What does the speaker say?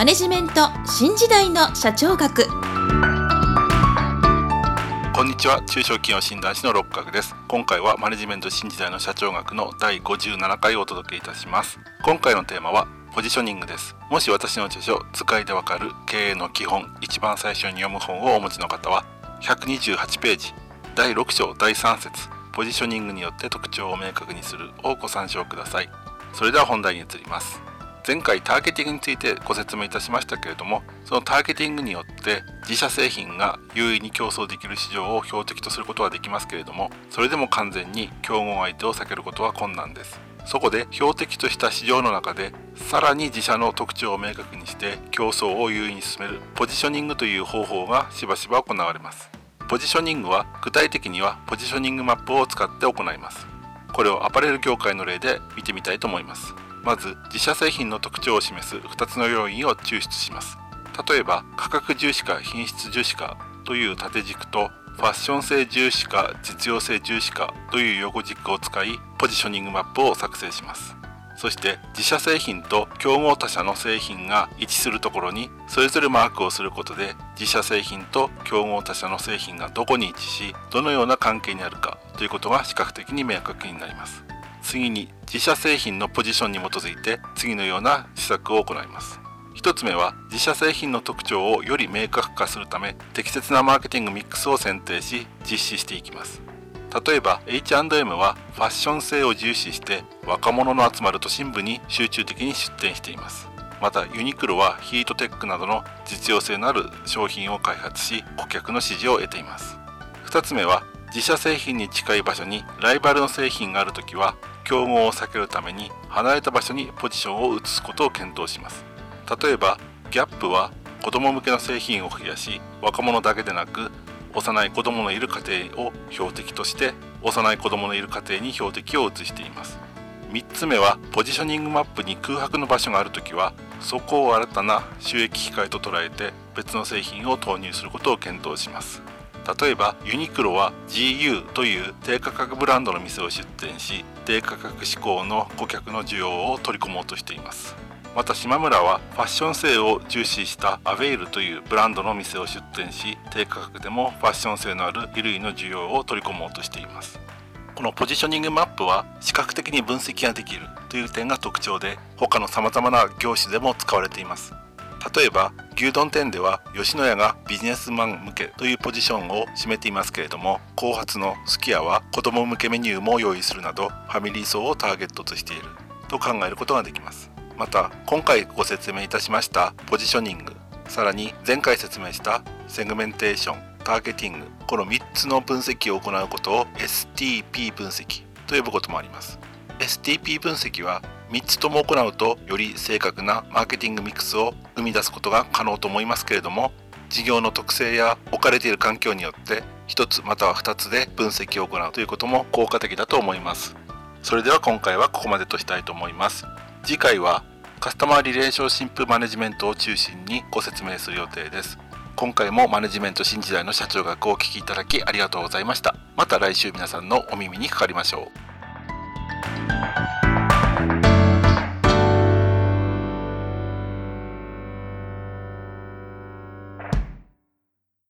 マネジメント新時代の社長学。こんにちは。中小企業診断士の六角です。今回はマネジメント新時代の社長学の第57回をお届けいたします。今回のテーマはポジショニングです。もし私の著書使いでわかる経営の基本一番最初に読む本をお持ちの方は128ページ第6章第3節ポジショニングによって特徴を明確にするをご参照ください。それでは本題に移ります。前回ターゲティングについてご説明いたしましたけれどもそのターゲティングによって自社製品が優位に競争できる市場を標的とすることはできますけれどもそれでも完全に競合相手を避けることは困難です。そこで標的とした市場の中でさらに自社の特徴を明確にして競争を優位に進めるポジショニングという方法がしばしば行われます。ポジショニングは具体的にはポジショニングマップを使って行います。これをアパレル業界の例で見てみたいと思います。まず自社製品の特徴を示す2つの要因を抽出します。例えば価格重視か品質重視かという縦軸とファッション性重視か実用性重視かという横軸を使いポジショニングマップを作成します。そして自社製品と競合他社の製品が一致するところにそれぞれマークをすることで自社製品と競合他社の製品がどこに位置しどのような関係にあるかということが視覚的に明確になります。次に自社製品のポジションに基づいて次のような施策を行います。1つ目は自社製品の特徴をより明確化するため適切なマーケティングミックスを選定し実施していきます。例えば H&M はファッション性を重視して若者の集まる都心部に集中的に出店しています。またユニクロはヒートテックなどの実用性のある商品を開発し顧客の支持を得ています。2つ目は自社製品に近い場所にライバルの製品があるときは競合を避けるために離れた場所にポジションを移すことを検討します。例えばギャップは子供向けの製品を増やし若者だけでなく幼い子供のいる家庭を標的として幼い子供のいる家庭に標的を移しています。3つ目はポジショニングマップに空白の場所があるときはそこを新たな収益機会と捉えて別の製品を投入することを検討します。例えばユニクロは GU という低価格ブランドの店を出店し低価格志向の顧客の需要を取り込もうとしています。また島村はファッション性を重視したアベイルというブランドの店を出店し低価格でもファッション性のある衣類の需要を取り込もうとしています。このポジショニングマップは視覚的に分析ができるという点が特徴で他のさまざまな業種でも使われています。例えば牛丼店では吉野家がビジネスマン向けというポジションを占めていますけれども後発のすき家は子供向けメニューも用意するなどファミリー層をターゲットとしていると考えることができます。また今回ご説明いたしましたポジショニングさらに前回説明したセグメンテーションターゲティングこの3つの分析を行うことを STP 分析と呼ぶこともあります。STP 分析は3つとも行うとより正確なマーケティングミックスを生み出すことが可能と思いますけれども事業の特性や置かれている環境によって1つまたは2つで分析を行うということも効果的だと思います。それでは今回はここまでとしたいと思います。次回はカスタマーリレーションシップマネジメントを中心にご説明する予定です。今回もマネジメント新時代の社長学をお聞きいただきありがとうございました。また来週皆さんのお耳にかかりましょう。